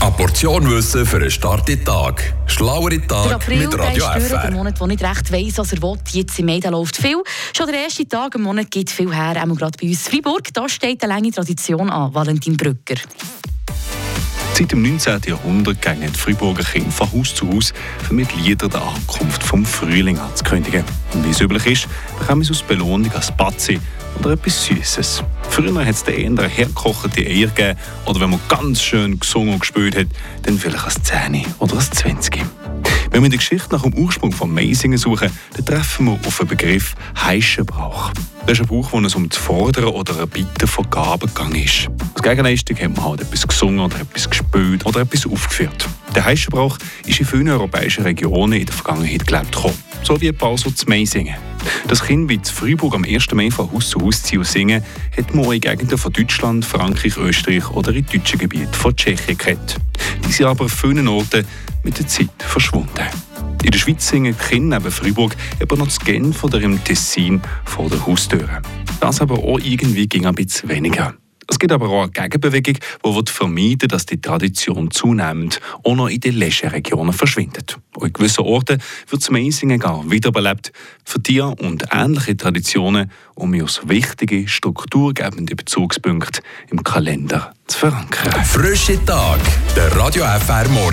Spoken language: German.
Eine Portion Wissen für einen starken Tag. Schlauere Der Tag April mit der Radio ist durch, der FR. Monat, der nicht recht weiss, was er will. Jetzt im Mai läuft viel. Schon der erste Tag im Monat gibt viel her, auch gerade bei uns in Freiburg. Da steht eine lange Tradition an, Valentin Brücker. Seit dem 19. Jahrhundert gingen die Freiburger Kinder von Haus zu Haus, um mit Liedern die Ankunft vom Frühling anzukündigen. Und wie es üblich ist, bekommen sie als Belohnung ein Spatzi oder etwas Süßes. Früher hat es den eher hergekochte Eier gegeben oder wenn man ganz schön gesungen und gespielt hat, dann vielleicht ein Zähne oder ein Zwanzig. Wenn wir der Geschichte nach dem Ursprung von Meisingen suchen, dann treffen wir auf den Begriff Heischenbrauch. Das ist ein Brauch, wo es um das Fordern oder Erbitten von Gaben gegangen ist. Als Gegenleistung hat man halt etwas gesungen oder etwas gespielt oder etwas aufgeführt. Der Heischenbrauch ist in vielen europäischen Regionen in der Vergangenheit gelebt. So wie ein paar so zu Meisingen. Das Kind wie zu Freiburg am 1. Mai von Haus zu Haus ziehen und singen, hat man auch in Gegenden von Deutschland, Frankreich, Österreich oder in deutschen Gebieten von Tschechien kennt. Die sind aber an vielen Orten mit der Zeit verschwunden. In der Schweiz singen die Kinder neben Freiburg aber noch das Genf oder im Tessin vor der Haustür. Das aber auch irgendwie ging ein bisschen weniger. Es gibt aber auch eine Gegenbewegung, die vermeiden dass die Tradition zunehmend auch noch in den Leschen-Regionen verschwindet. Und in gewissen Orten wird das Meisingen gar wiederbelebt, für die und ähnliche Traditionen, um als wichtige, strukturgebende Bezugspunkte im Kalender zu verankern. Frische Tag. Der Radio FR Morgen.